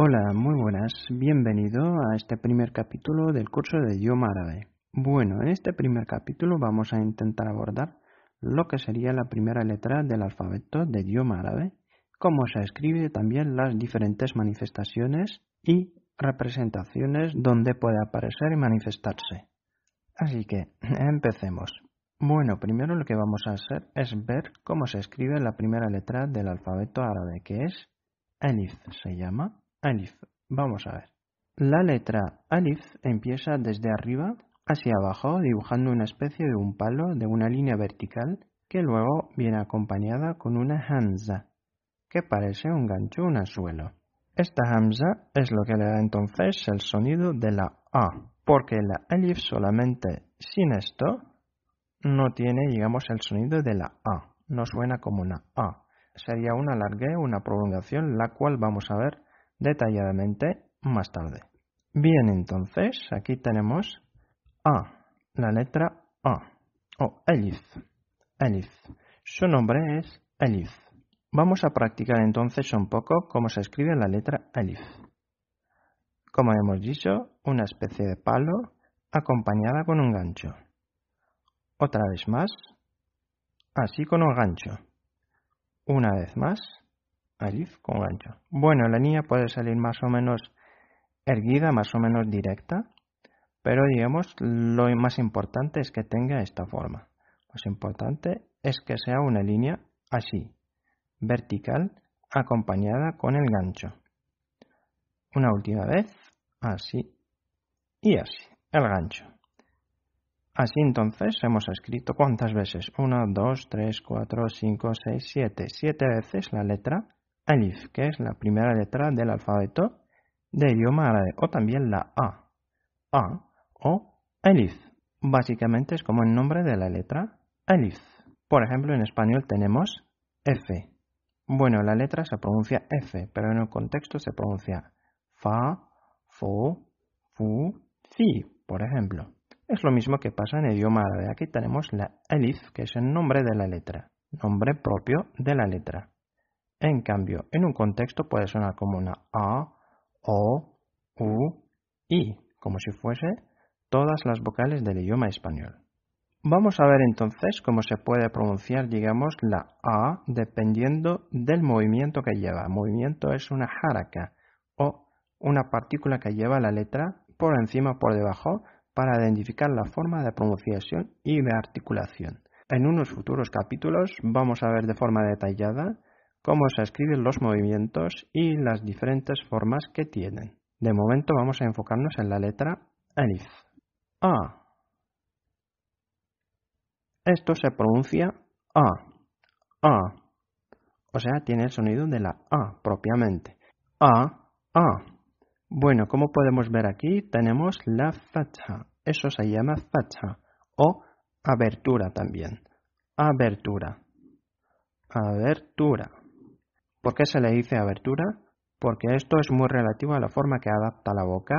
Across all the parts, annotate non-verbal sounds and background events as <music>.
Hola, muy buenas. Bienvenido a este primer capítulo del curso de idioma árabe. Bueno, en este primer capítulo vamos a intentar abordar lo que sería la primera letra del alfabeto de idioma árabe, cómo se escribe también las diferentes manifestaciones y representaciones donde puede aparecer y manifestarse. Así que <laughs> empecemos. Bueno, primero lo que vamos a hacer es ver cómo se escribe la primera letra del alfabeto árabe, que es Alif, se llama Alif. Vamos a ver. La letra Alif empieza desde arriba hacia abajo dibujando una especie de un palo de una línea vertical que luego viene acompañada con una hamza que parece un gancho, un anzuelo. Esta hamza es lo que le da entonces el sonido de la A, porque la alif solamente sin esto no tiene, digamos, el sonido de la A, no suena como una A. Sería una alargue, una prolongación, la cual vamos a ver detalladamente más tarde. Bien, entonces aquí tenemos A, la letra A, o Elif. Elif. Su nombre es Elif. Vamos a practicar entonces un poco cómo se escribe la letra Elif. Como hemos dicho, una especie de palo acompañada con un gancho. Otra vez más, así con un gancho. Una vez más, alif con gancho. Bueno, la línea puede salir más o menos erguida, más o menos directa, pero digamos lo más importante es que tenga esta forma. Lo importante es que sea una línea así, vertical, acompañada con el gancho. Una última vez, así y así, el gancho. Así entonces hemos escrito cuántas veces? 1, 2, 3, 4, 5, 6, 7. Siete veces la letra alif, que es la primera letra del alfabeto de idioma árabe, o también la A. A o alif. Básicamente es como el nombre de la letra alif. Por ejemplo, en español tenemos F. Bueno, la letra se pronuncia F, pero en el contexto se pronuncia Fa, Fo, Fu, Fi, por ejemplo. Es lo mismo que pasa en idioma árabe. Aquí tenemos la alif, que es el nombre de la letra, nombre propio de la letra. En cambio, en un contexto puede sonar como una A, O, U, I, como si fuese todas las vocales del idioma español. Vamos a ver entonces cómo se puede pronunciar, digamos, la A dependiendo del movimiento que lleva. Movimiento es una haraka o una partícula que lleva la letra por encima o por debajo para identificar la forma de pronunciación y de articulación. En unos futuros capítulos vamos a ver de forma detallada cómo se escriben los movimientos y las diferentes formas que tienen. De momento vamos a enfocarnos en la letra alif. A. Esto se pronuncia A. A. O sea, tiene el sonido de la A propiamente. A. A. Bueno, como podemos ver aquí, tenemos la fatha. Eso se llama fatha o abertura también. Abertura. Abertura. ¿Por qué se le dice abertura? Porque esto es muy relativo a la forma que adapta la boca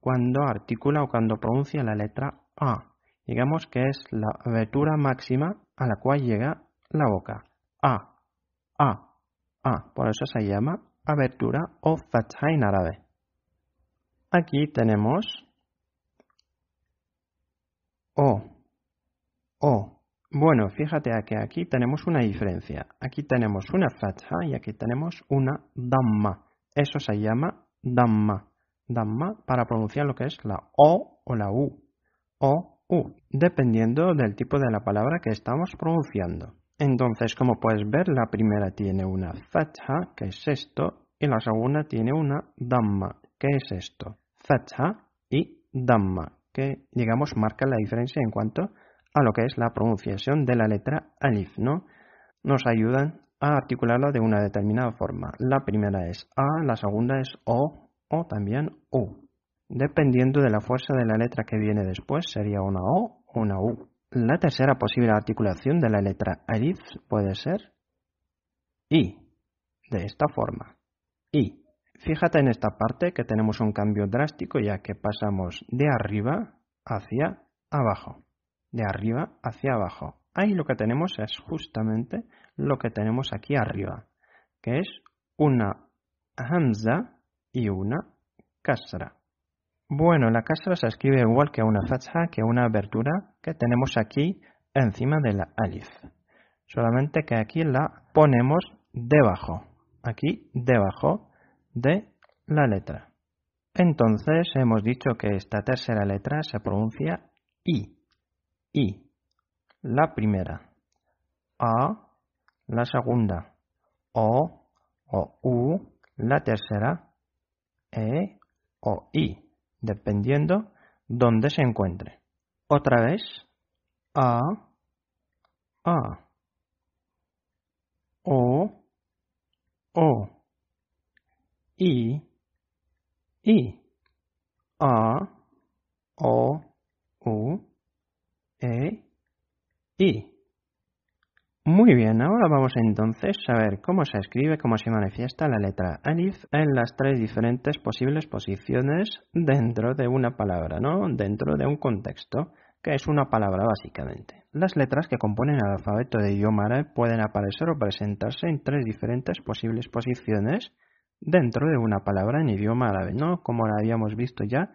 cuando articula o cuando pronuncia la letra A. Digamos que es la abertura máxima a la cual llega la boca. A, A, A. Por eso se llama abertura o fatha en árabe. Aquí tenemos O, O, bueno, fíjate que aquí tenemos una diferencia. Aquí tenemos una fatha y aquí tenemos una damma. Eso se llama damma. Damma para pronunciar lo que es la O o la U. O, U, dependiendo del tipo de la palabra que estamos pronunciando. Entonces, como puedes ver, la primera tiene una fatha, que es esto, y la segunda tiene una damma, que es esto. Fatha y damma, que digamos marca la diferencia en cuanto a lo que es la pronunciación de la letra alif, ¿no? Nos ayudan a articularla de una determinada forma. La primera es A, la segunda es O o también U. Dependiendo de la fuerza de la letra que viene después, sería una O o una U. La tercera posible articulación de la letra alif puede ser I, de esta forma. I. Fíjate en esta parte que tenemos un cambio drástico ya que pasamos de arriba hacia abajo de arriba hacia abajo. Ahí lo que tenemos es justamente lo que tenemos aquí arriba, que es una hamza y una kasra. Bueno, la kasra se escribe igual que una fatha, que una abertura que tenemos aquí encima de la alif. Solamente que aquí la ponemos debajo, aquí debajo de la letra. Entonces hemos dicho que esta tercera letra se pronuncia I, I, la primera, A, la segunda, O o U, la tercera, E o I, dependiendo dónde se encuentre. Otra vez, A, A. O, O, I, I, A, O, U, E, I. Muy bien, ahora vamos entonces a ver cómo se escribe, cómo se manifiesta la letra alif en las tres diferentes posibles posiciones dentro de una palabra, ¿no? Dentro de un contexto que es una palabra básicamente. Las letras que componen el alfabeto de idioma árabe pueden aparecer o presentarse en tres diferentes posibles posiciones dentro de una palabra en idioma árabe, ¿no? Como la habíamos visto ya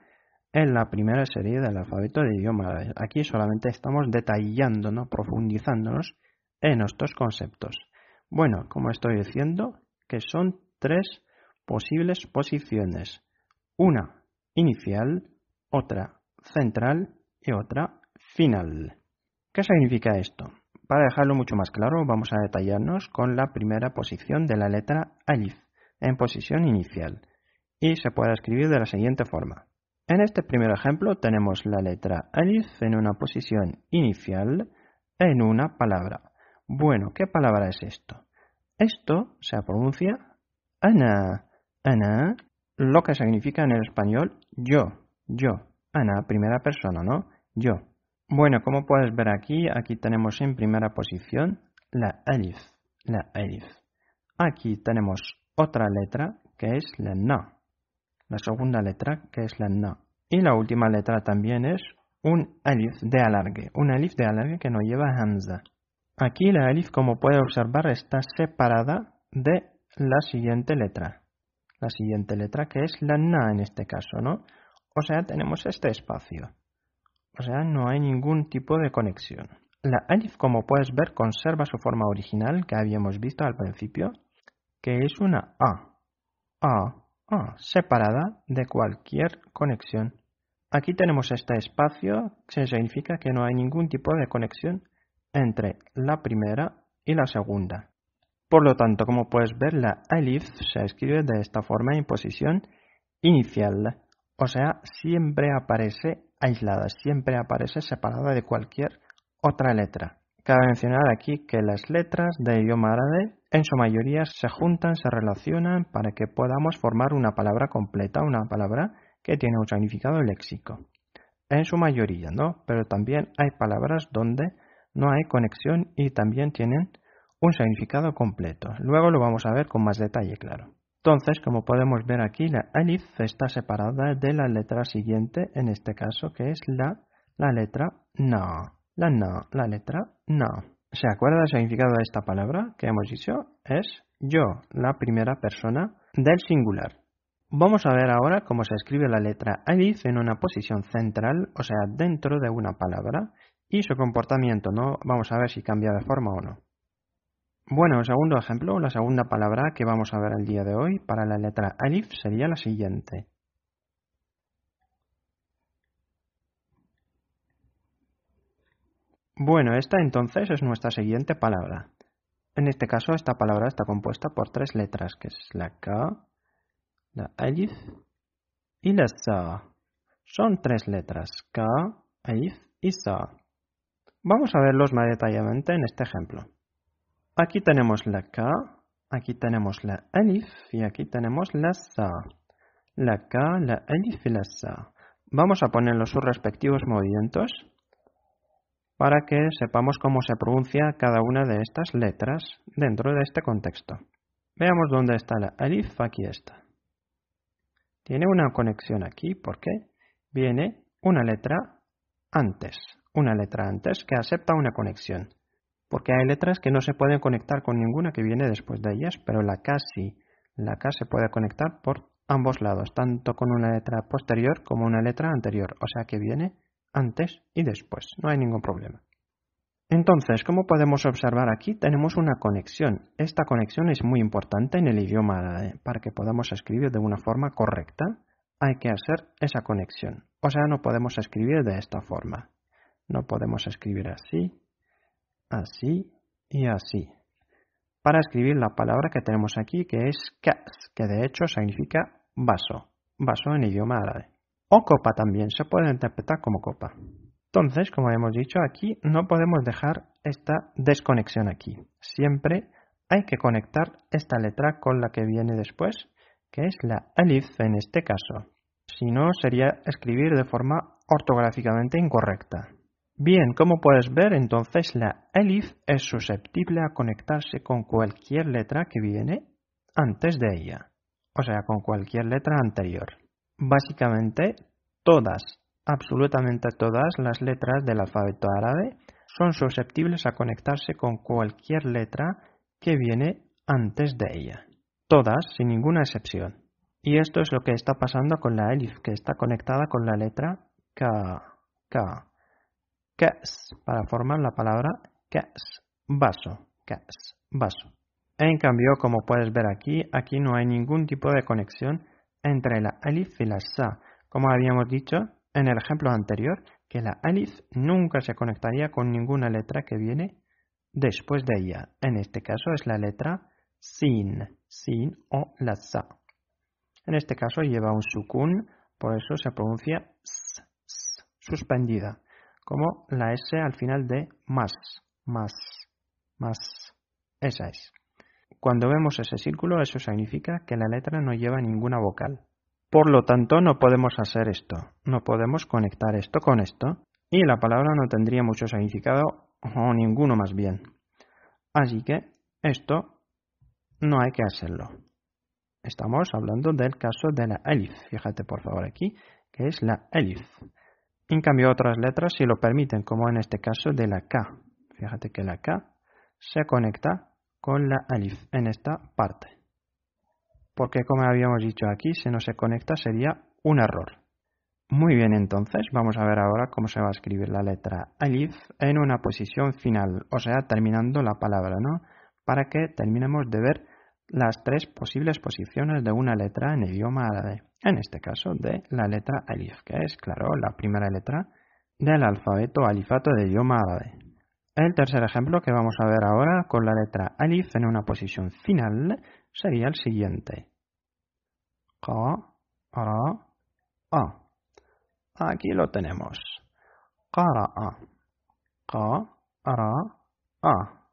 en la primera serie del alfabeto de idioma árabe. Aquí solamente estamos detallando, ¿no? Profundizándonos en estos conceptos. Bueno, como estoy diciendo, que son tres posibles posiciones. Una inicial, otra central y otra final. ¿Qué significa esto? Para dejarlo mucho más claro, vamos a detallarnos con la primera posición de la letra alif en posición inicial y se puede escribir de la siguiente forma. En este primer ejemplo tenemos la letra alif en una posición inicial en una palabra. Bueno, ¿qué palabra es esto? Esto se pronuncia ana, ana, lo que significa en el español yo, yo, ana, primera persona, ¿no? Yo. Bueno, como puedes ver aquí, aquí tenemos en primera posición la alif, la alif. Aquí tenemos otra letra que es la na, la segunda letra que es la na. Y la última letra también es un alif de alargue, un alif de alargue que no lleva hamza. Aquí la alif, como puede observar, está separada de la siguiente letra. La siguiente letra que es la na en este caso, ¿no? O sea, tenemos este espacio. O sea, no hay ningún tipo de conexión. La alif, como puedes ver, conserva su forma original que habíamos visto al principio, que es una A. A, A, separada de cualquier conexión. Aquí tenemos este espacio, que significa que no hay ningún tipo de conexión entre la primera y la segunda. Por lo tanto, como puedes ver, la alif se escribe de esta forma en posición inicial, o sea, siempre aparece aislada, siempre aparece separada de cualquier otra letra. Cabe mencionar aquí que las letras de idioma árabe en su mayoría se juntan, se relacionan para que podamos formar una palabra completa, una palabra que tiene un significado léxico. En su mayoría, ¿no? Pero también hay palabras donde no hay conexión y también tienen un significado completo. Luego lo vamos a ver con más detalle, claro. Entonces, como podemos ver aquí, la alif está separada de la letra siguiente, en este caso, que es la, la letra na. La na, la letra na. ¿Se acuerda del significado de esta palabra que hemos dicho? Es yo, la primera persona del singular. Vamos a ver ahora cómo se escribe la letra alif en una posición central, o sea, dentro de una palabra, y su comportamiento, ¿no? Vamos a ver si cambia de forma o no. Bueno, el segundo ejemplo, la segunda palabra que vamos a ver el día de hoy para la letra alif sería la siguiente. Bueno, esta entonces es nuestra siguiente palabra. En este caso, esta palabra está compuesta por tres letras, que es la K, la Alif y la Sa. Son tres letras, K, Alif y Sa. Vamos a verlos más detalladamente en este ejemplo. Aquí tenemos la K, aquí tenemos la Alif y aquí tenemos la Sa. La K, la Alif y la Sa. Vamos a ponerlos sus respectivos movimientos para que sepamos cómo se pronuncia cada una de estas letras dentro de este contexto. Veamos dónde está la alif, aquí está. Tiene una conexión aquí porque viene una letra antes, una letra antes que acepta una conexión. Porque hay letras que no se pueden conectar con ninguna que viene después de ellas, pero la K sí. La K se puede conectar por ambos lados, tanto con una letra posterior como una letra anterior, o sea que viene antes y después, no hay ningún problema. Entonces, como podemos observar aquí, tenemos una conexión. Esta conexión es muy importante en el idioma árabe. Para que podamos escribir de una forma correcta, hay que hacer esa conexión. O sea, no podemos escribir de esta forma. No podemos escribir así, así y así. Para escribir la palabra que tenemos aquí, que es kas, que de hecho significa vaso, vaso en idioma árabe. O copa también, se puede interpretar como copa. Entonces, como hemos dicho aquí, no podemos dejar esta desconexión aquí. Siempre hay que conectar esta letra con la que viene después, que es la alif en este caso. Si no, sería escribir de forma ortográficamente incorrecta. Bien, como puedes ver, entonces la alif es susceptible a conectarse con cualquier letra que viene antes de ella, o sea, con cualquier letra anterior. Básicamente, todas Absolutamente todas las letras del alfabeto árabe son susceptibles a conectarse con cualquier letra que viene antes de ella. Todas, sin ninguna excepción. Y esto es lo que está pasando con la elif, que está conectada con la letra K. K. Kas, para formar la palabra kas, vaso, kas, vaso. En cambio, como puedes ver aquí, aquí no hay ningún tipo de conexión entre la alif y la sa. Como habíamos dicho, en el ejemplo anterior que la alif nunca se conectaría con ninguna letra que viene después de ella. En este caso es la letra sin, sin o la sa. En este caso lleva un sukun, por eso se pronuncia s, suspendida, como la S al final de más, más, más. Esa es. Cuando vemos ese círculo, eso significa que la letra no lleva ninguna vocal. Por lo tanto, no podemos hacer esto, no podemos conectar esto con esto, y la palabra no tendría mucho significado, o ninguno más bien. Así que esto no hay que hacerlo. Estamos hablando del caso de la elif. Fíjate por favor aquí, que es la elif. En cambio, otras letras sí lo permiten, como en este caso de la K. Fíjate que la K se conecta con la elif en esta parte porque como habíamos dicho aquí, si no se conecta sería un error. Muy bien, entonces vamos a ver ahora cómo se va a escribir la letra alif en una posición final, o sea, terminando la palabra, ¿no? Para que terminemos de ver las tres posibles posiciones de una letra en idioma árabe. En este caso, de la letra alif, que es, claro, la primera letra del alfabeto alifato de idioma árabe. El tercer ejemplo que vamos a ver ahora con la letra alif en una posición final sería el siguiente. Qa, ra, a. Aquí lo tenemos. Qara'a. Qa, ra, a.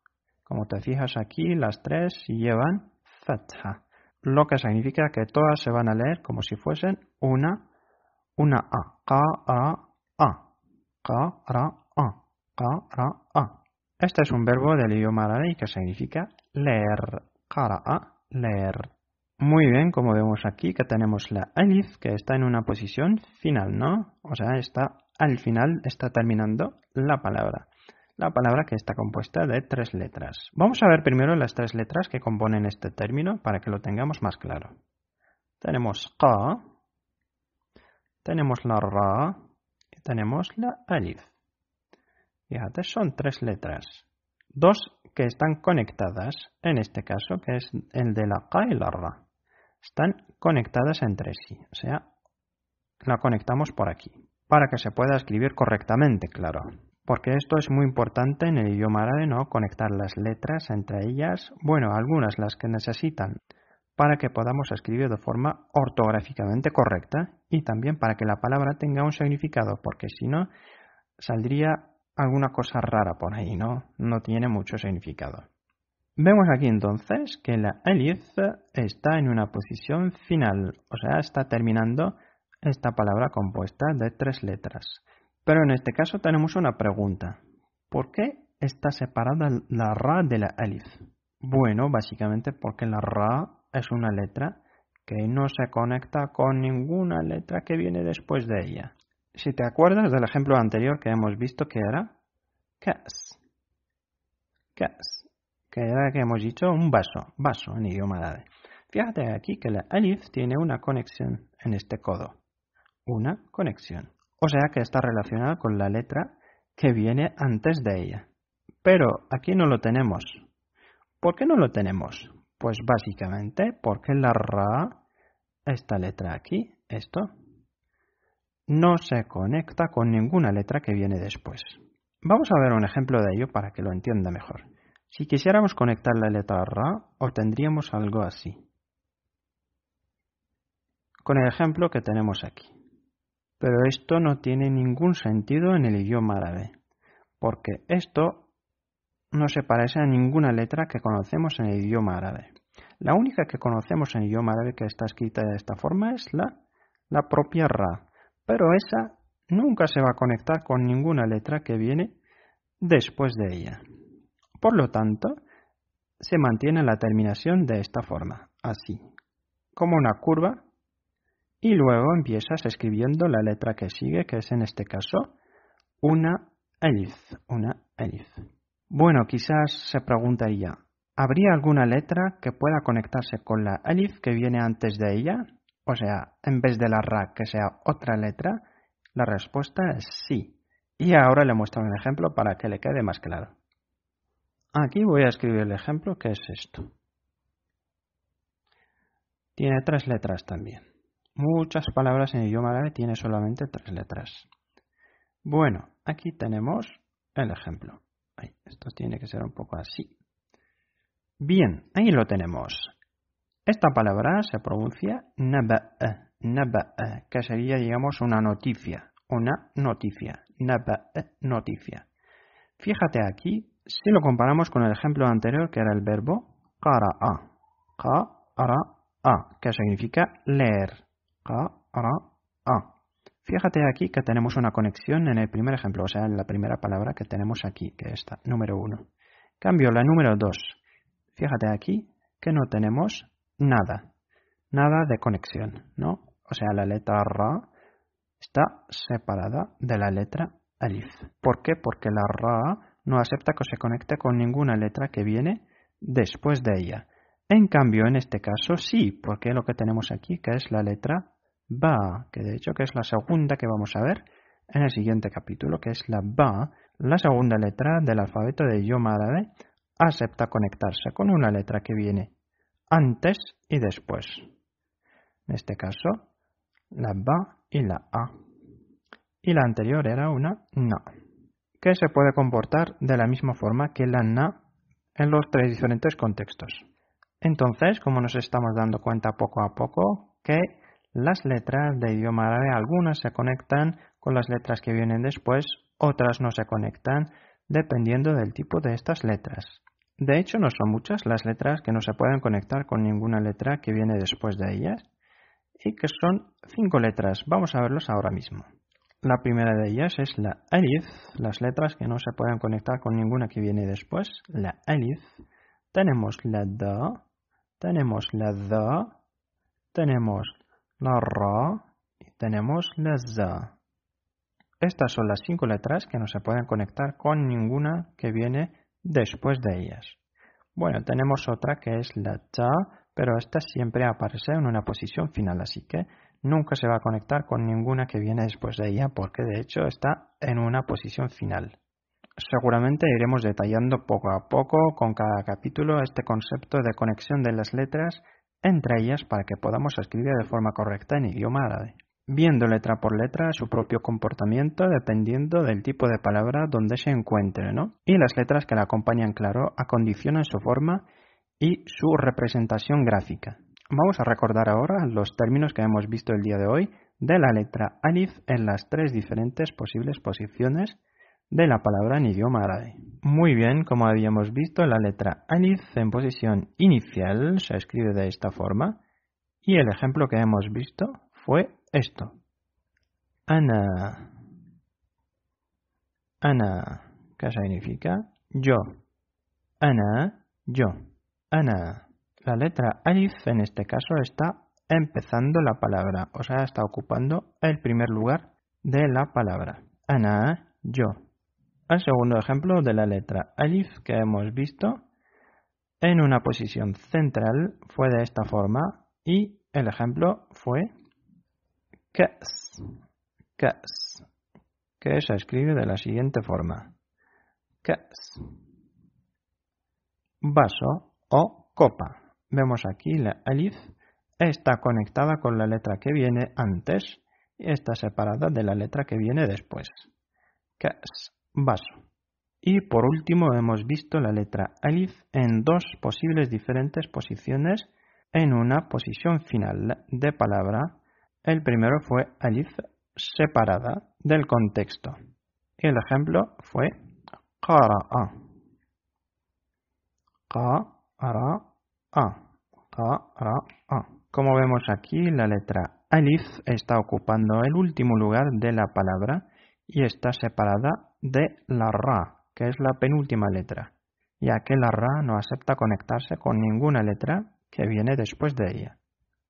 Como te fijas aquí, las tres llevan fatha, lo que significa que todas se van a leer como si fuesen una, una a. Qa, ra, a. Qa, ra, a. Qa, ra, a. Este es un verbo del idioma árabe que significa leer. Qara'a leer. Muy bien, como vemos aquí que tenemos la alif que está en una posición final, ¿no? O sea, está al final, está terminando la palabra. La palabra que está compuesta de tres letras. Vamos a ver primero las tres letras que componen este término para que lo tengamos más claro. Tenemos qa, tenemos la ra y tenemos la alif. Fíjate, son tres letras. Dos que están conectadas, en este caso, que es el de la Qa y la Ra. Están conectadas entre sí, o sea, la conectamos por aquí, para que se pueda escribir correctamente, claro. Porque esto es muy importante en el idioma árabe, ¿no? Conectar las letras entre ellas, bueno, algunas las que necesitan, para que podamos escribir de forma ortográficamente correcta y también para que la palabra tenga un significado, porque si no, saldría alguna cosa rara por ahí, ¿no? No tiene mucho significado. Vemos aquí entonces que la alif está en una posición final, o sea, está terminando esta palabra compuesta de tres letras. Pero en este caso tenemos una pregunta. ¿Por qué está separada la ra de la alif? Bueno, básicamente porque la ra es una letra que no se conecta con ninguna letra que viene después de ella. Si te acuerdas del ejemplo anterior que hemos visto que era. Cas. Que era que hemos dicho un vaso, vaso en idioma árabe. Fíjate aquí que la alif tiene una conexión en este codo. Una conexión. O sea que está relacionada con la letra que viene antes de ella. Pero aquí no lo tenemos. ¿Por qué no lo tenemos? Pues básicamente porque la ra, esta letra aquí, esto, no se conecta con ninguna letra que viene después. Vamos a ver un ejemplo de ello para que lo entienda mejor. Si quisiéramos conectar la letra Ra, obtendríamos algo así. Con el ejemplo que tenemos aquí. Pero esto no tiene ningún sentido en el idioma árabe, porque esto no se parece a ninguna letra que conocemos en el idioma árabe. La única que conocemos en el idioma árabe que está escrita de esta forma es la, la propia Ra, pero esa nunca se va a conectar con ninguna letra que viene después de ella. Por lo tanto, se mantiene la terminación de esta forma, así, como una curva, y luego empiezas escribiendo la letra que sigue, que es en este caso una elif, una. Bueno, quizás se preguntaría, ¿habría alguna letra que pueda conectarse con la elif que viene antes de ella? O sea, en vez de la ra que sea otra letra, la respuesta es sí. Y ahora le muestro un ejemplo para que le quede más claro. Aquí voy a escribir el ejemplo que es esto. Tiene tres letras también. Muchas palabras en idioma árabe tiene solamente tres letras. Bueno, aquí tenemos el ejemplo. esto tiene que ser un poco así. Bien, ahí lo tenemos. Esta palabra se pronuncia naba'a, naba'a, que sería, digamos, una noticia, una noticia, naba'a, noticia. Fíjate aquí si lo comparamos con el ejemplo anterior, que era el verbo qara'a, qara'a, que significa leer, qara'a. Fíjate aquí que tenemos una conexión en el primer ejemplo, o sea, en la primera palabra que tenemos aquí, que es esta, número uno. Cambio la número dos. Fíjate aquí que no tenemos nada, nada de conexión, ¿no? O sea, la letra ra está separada de la letra alif. ¿Por qué? Porque la ra no acepta que se conecte con ninguna letra que viene después de ella. En cambio, en este caso sí, porque lo que tenemos aquí, que es la letra Ba, que de hecho que es la segunda que vamos a ver en el siguiente capítulo, que es la Ba, la segunda letra del alfabeto de idioma árabe, acepta conectarse con una letra que viene antes y después. En este caso, la Ba y la A. Y la anterior era una Na que se puede comportar de la misma forma que la na en los tres diferentes contextos. Entonces, como nos estamos dando cuenta poco a poco, que las letras de idioma árabe, algunas se conectan con las letras que vienen después, otras no se conectan, dependiendo del tipo de estas letras. De hecho, no son muchas las letras que no se pueden conectar con ninguna letra que viene después de ellas, y que son cinco letras. Vamos a verlos ahora mismo. La primera de ellas es la alif, las letras que no se pueden conectar con ninguna que viene después. La alif. Tenemos la da, tenemos la da, tenemos la ra y tenemos la za. Estas son las cinco letras que no se pueden conectar con ninguna que viene después de ellas. Bueno, tenemos otra que es la ta, pero esta siempre aparece en una posición final, así que nunca se va a conectar con ninguna que viene después de ella porque de hecho está en una posición final. Seguramente iremos detallando poco a poco con cada capítulo este concepto de conexión de las letras entre ellas para que podamos escribir de forma correcta en idioma árabe, viendo letra por letra su propio comportamiento dependiendo del tipo de palabra donde se encuentre, ¿no? Y las letras que la acompañan, claro, acondicionan su forma y su representación gráfica. Vamos a recordar ahora los términos que hemos visto el día de hoy de la letra alif en las tres diferentes posibles posiciones de la palabra en idioma árabe. Muy bien, como habíamos visto, la letra alif en posición inicial se escribe de esta forma y el ejemplo que hemos visto fue esto. Ana. Ana. ¿Qué significa? Yo. Ana. Yo. Ana. La letra alif en este caso está empezando la palabra, o sea, está ocupando el primer lugar de la palabra. Ana, yo. El segundo ejemplo de la letra alif que hemos visto en una posición central fue de esta forma y el ejemplo fue Ka's, Ka's, que ella escribe de la siguiente forma. Ka's, vaso o copa. Vemos aquí la alif está conectada con la letra que viene antes y está separada de la letra que viene después. Ka's, vaso. Y por último hemos visto la letra alif en dos posibles diferentes posiciones en una posición final de palabra el primero fue alif separada del contexto. El ejemplo fue qara'a. Qara'a. Qara'a. Como vemos aquí, la letra alif está ocupando el último lugar de la palabra y está separada de la ra, que es la penúltima letra, ya que la ra no acepta conectarse con ninguna letra que viene después de ella.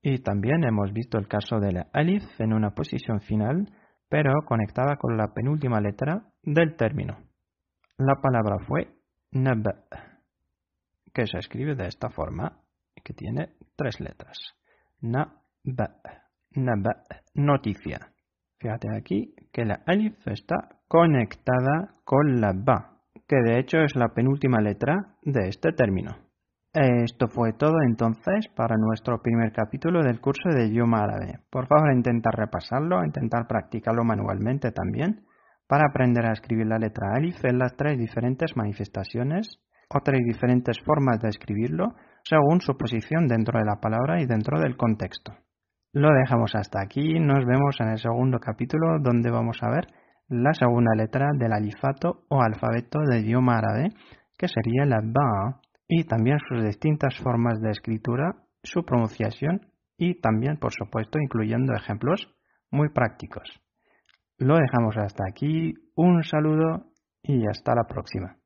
Y también hemos visto el caso de la alif en una posición final, pero conectada con la penúltima letra del término. La palabra fue nab, que se escribe de esta forma, que tiene tres letras. Nab, nab, noticia. Fíjate aquí que la alif está conectada con la ba, que de hecho es la penúltima letra de este término. Esto fue todo entonces para nuestro primer capítulo del curso de idioma árabe. Por favor, intentar repasarlo, intentar practicarlo manualmente también, para aprender a escribir la letra alif en las tres diferentes manifestaciones o tres diferentes formas de escribirlo según su posición dentro de la palabra y dentro del contexto. Lo dejamos hasta aquí, nos vemos en el segundo capítulo donde vamos a ver la segunda letra del alifato o alfabeto del idioma árabe, que sería la ba, y también sus distintas formas de escritura, su pronunciación y también, por supuesto, incluyendo ejemplos muy prácticos. Lo dejamos hasta aquí, un saludo y hasta la próxima.